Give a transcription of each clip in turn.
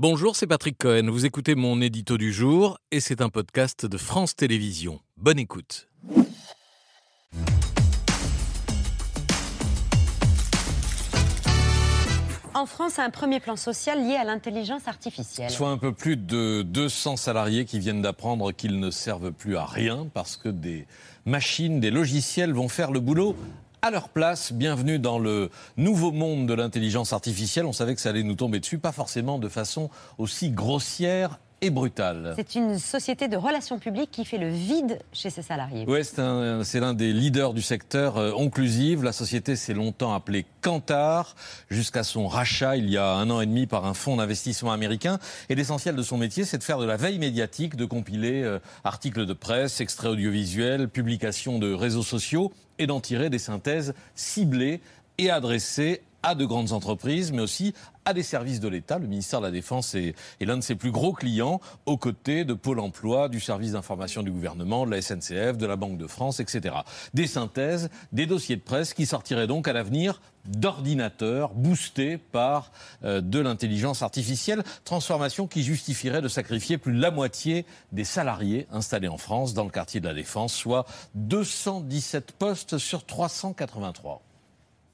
Bonjour, c'est Patrick Cohen. Vous écoutez mon édito du jour et c'est un podcast de France Télévisions. Bonne écoute. En France, un premier plan social lié à l'intelligence artificielle. Soit un peu plus de 200 salariés qui viennent d'apprendre qu'ils ne servent plus à rien parce que des machines, des logiciels vont faire le boulot à leur place. Bienvenue dans le nouveau monde de l'intelligence artificielle. On savait que ça allait nous tomber dessus, pas forcément de façon aussi grossière et brutale. C'est une société de relations publiques qui fait le vide chez ses salariés. Oui, c'est l'un des leaders du secteur euh, onclusive. La société s'est longtemps appelée Kantar, jusqu'à son rachat il y a un an et demi par un fonds d'investissement américain. Et l'essentiel de son métier, c'est de faire de la veille médiatique, de compiler euh, articles de presse, extraits audiovisuels, publications de réseaux sociaux et d'en tirer des synthèses ciblées et adressées à de grandes entreprises, mais aussi à des services de l'État. Le ministère de la Défense est, l'un de ses plus gros clients, aux côtés de Pôle emploi, du service d'information du gouvernement, de la SNCF, de la Banque de France, etc. Des synthèses, des dossiers de presse qui sortiraient donc à l'avenir d'ordinateurs boostés par euh, de l'intelligence artificielle, transformation qui justifierait de sacrifier plus de la moitié des salariés installés en France dans le quartier de la Défense, soit 217 postes sur 383.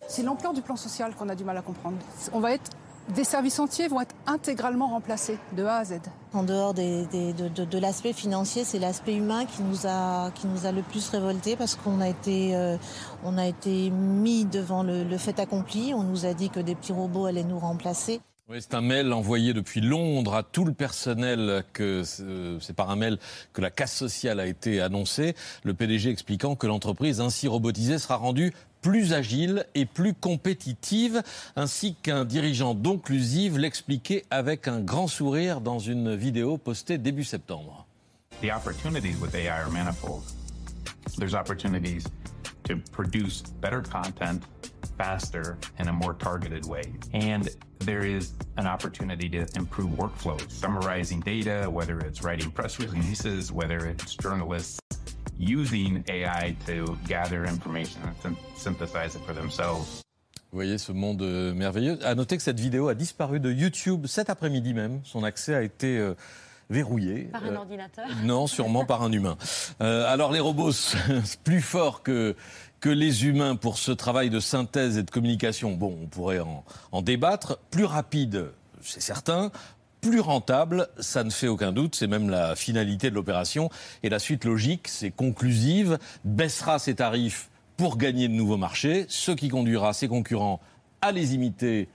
C'est l'ampleur du plan social qu'on a du mal à comprendre. On va être des services entiers vont être intégralement remplacés de A à Z. En dehors de, l'aspect financier, c'est l'aspect humain qui nous, a, qui nous a le plus révolté parce qu'on a, été, euh, on a été mis devant le, le fait accompli. On nous a dit que des petits robots allaient nous remplacer. Oui, c'est un mail envoyé depuis Londres à tout le personnel. Que c'est par un mail que la casse sociale a été annoncée. Le PDG expliquant que l'entreprise ainsi robotisée sera rendue plus agile et plus compétitive, ainsi qu'un dirigeant d'Onclusive l'expliquait avec un grand sourire dans une vidéo postée début septembre. The opportunities with AI are manifold. There's opportunities to produce better content faster in a more targeted way. And there is an opportunity to improve workflows, summarizing data, whether it's writing press releases, whether it's journalists using AI to gather information and synthesize it for themselves. Vous voyez ce monde euh, merveilleux. À noter que cette vidéo a disparu de YouTube cet après-midi même. Son accès a été euh, verrouillé. Par un euh, ordinateur Non, sûrement par un humain. alors les robots, plus forts que, que les humains pour ce travail de synthèse et de communication, bon, on pourrait en, en débattre. Plus rapide, c'est certain plus rentable, ça ne fait aucun doute, c'est même la finalité de l'opération. Et la suite logique, c'est conclusive, baissera ses tarifs pour gagner de nouveaux marchés, ce qui conduira ses concurrents à les imiter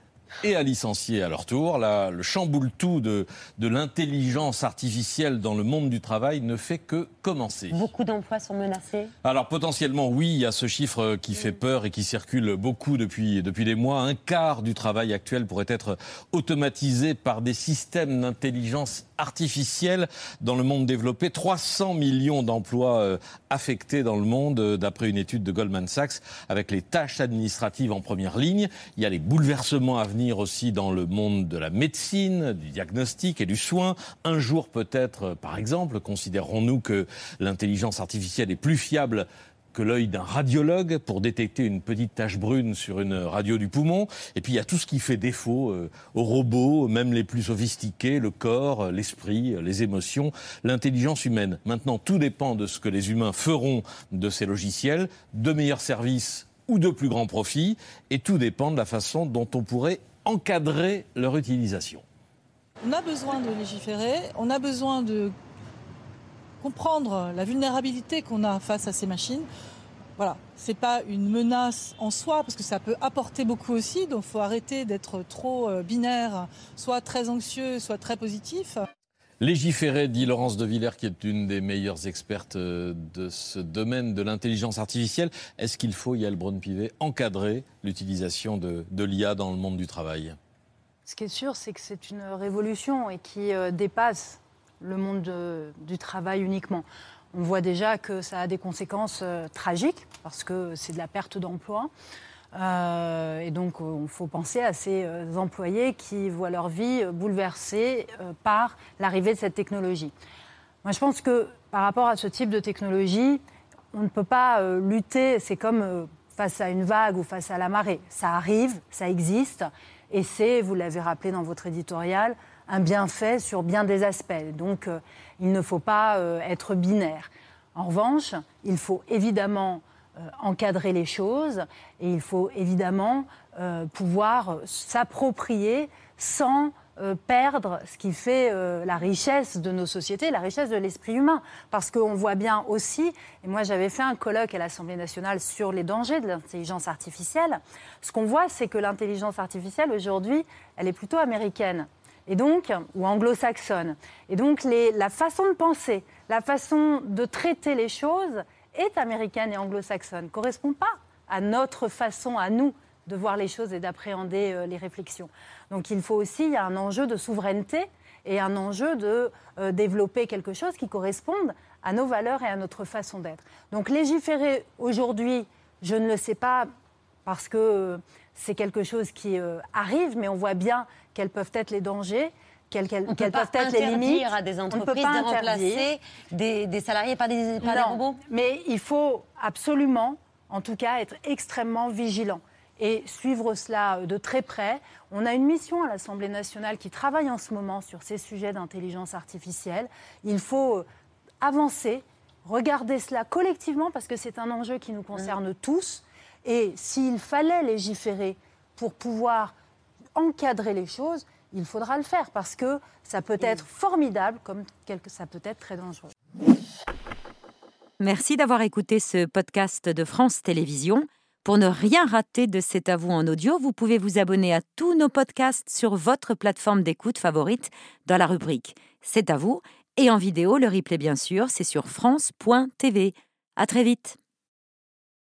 et à licencier à leur tour. Là, le chamboule tout de, de l'intelligence artificielle dans le monde du travail ne fait que commencer. Beaucoup d'emplois sont menacés? Alors potentiellement oui, il y a ce chiffre qui fait peur et qui circule beaucoup depuis, depuis des mois. Un quart du travail actuel pourrait être automatisé par des systèmes d'intelligence artificielle dans le monde développé. 300 millions d'emplois euh, affectés dans le monde, euh, d'après une étude de Goldman Sachs, avec les tâches administratives en première ligne. Il y a les bouleversements à venir aussi dans le monde de la médecine, du diagnostic et du soin. Un jour peut-être, par exemple, considérons-nous que l'intelligence artificielle est plus fiable que l'œil d'un radiologue pour détecter une petite tache brune sur une radio du poumon. Et puis il y a tout ce qui fait défaut euh, aux robots, même les plus sophistiqués, le corps, l'esprit, les émotions, l'intelligence humaine. Maintenant, tout dépend de ce que les humains feront de ces logiciels. De meilleurs services ou de plus grands profits, et tout dépend de la façon dont on pourrait encadrer leur utilisation. On a besoin de légiférer, on a besoin de comprendre la vulnérabilité qu'on a face à ces machines. Voilà, c'est pas une menace en soi parce que ça peut apporter beaucoup aussi, donc il faut arrêter d'être trop euh, binaire, soit très anxieux, soit très positif. Légiférer, dit Laurence de Villers, qui est une des meilleures expertes euh, de ce domaine de l'intelligence artificielle. Est-ce qu'il faut, Yael Braun-Pivet, encadrer l'utilisation de, l'IA dans le monde du travail? Ce qui est sûr, c'est que c'est une révolution et qui euh, dépasse le monde du travail uniquement. On voit déjà que ça a des conséquences euh, tragiques parce que c'est de la perte d'emploi. Euh, et donc, il faut penser à ces euh, employés qui voient leur vie bouleversée euh, par l'arrivée de cette technologie. Moi, je pense que par rapport à ce type de technologie, on ne peut pas lutter. C'est comme face à une vague ou face à la marée. Ça arrive, ça existe, et c'est, vous l'avez rappelé dans votre éditorial, un bienfait sur bien des aspects. Donc, il ne faut pas être binaire. En revanche, il faut évidemment encadrer les choses et il faut évidemment pouvoir s'approprier sans euh, perdre ce qui fait euh, la richesse de nos sociétés, la richesse de l'esprit humain. Parce qu'on voit bien aussi, et moi j'avais fait un colloque à l'Assemblée nationale sur les dangers de l'intelligence artificielle, ce qu'on voit c'est que l'intelligence artificielle aujourd'hui, elle est plutôt américaine. Et donc, ou anglo-saxonne. Et donc, la façon de penser, la façon de traiter les choses est américaine et anglo-saxonne, ne correspond pas à notre façon, à nous, de voir les choses et d'appréhender euh, les réflexions. Donc il faut aussi, il y a un enjeu de souveraineté et un enjeu de euh, développer quelque chose qui corresponde à nos valeurs et à notre façon d'être. Donc légiférer aujourd'hui, je ne le sais pas parce que euh, c'est quelque chose qui arrive, mais on voit bien quels peuvent être les dangers. Quelles, quelles, on quelles peut peuvent pas être les limites à des entreprises de remplacer des, des, salariés par des, par des robots Mais il faut absolument, en tout cas, être extrêmement vigilant et suivre cela de très près. On a une mission à l'Assemblée nationale qui travaille en ce moment sur ces sujets d'intelligence artificielle. Il faut euh, avancer, regarder cela collectivement parce que c'est un enjeu qui nous concerne tous. Et s'il fallait légiférer pour pouvoir encadrer les choses, il faudra le faire parce que ça peut être formidable comme ça peut être très dangereux. Merci d'avoir écouté ce podcast de France Télévisions. Pour ne rien rater de C'est à vous en audio, vous pouvez vous abonner à tous nos podcasts sur votre plateforme d'écoute favorite dans la rubrique C'est à vous et en vidéo, le replay bien sûr, c'est sur France.tv. À très vite.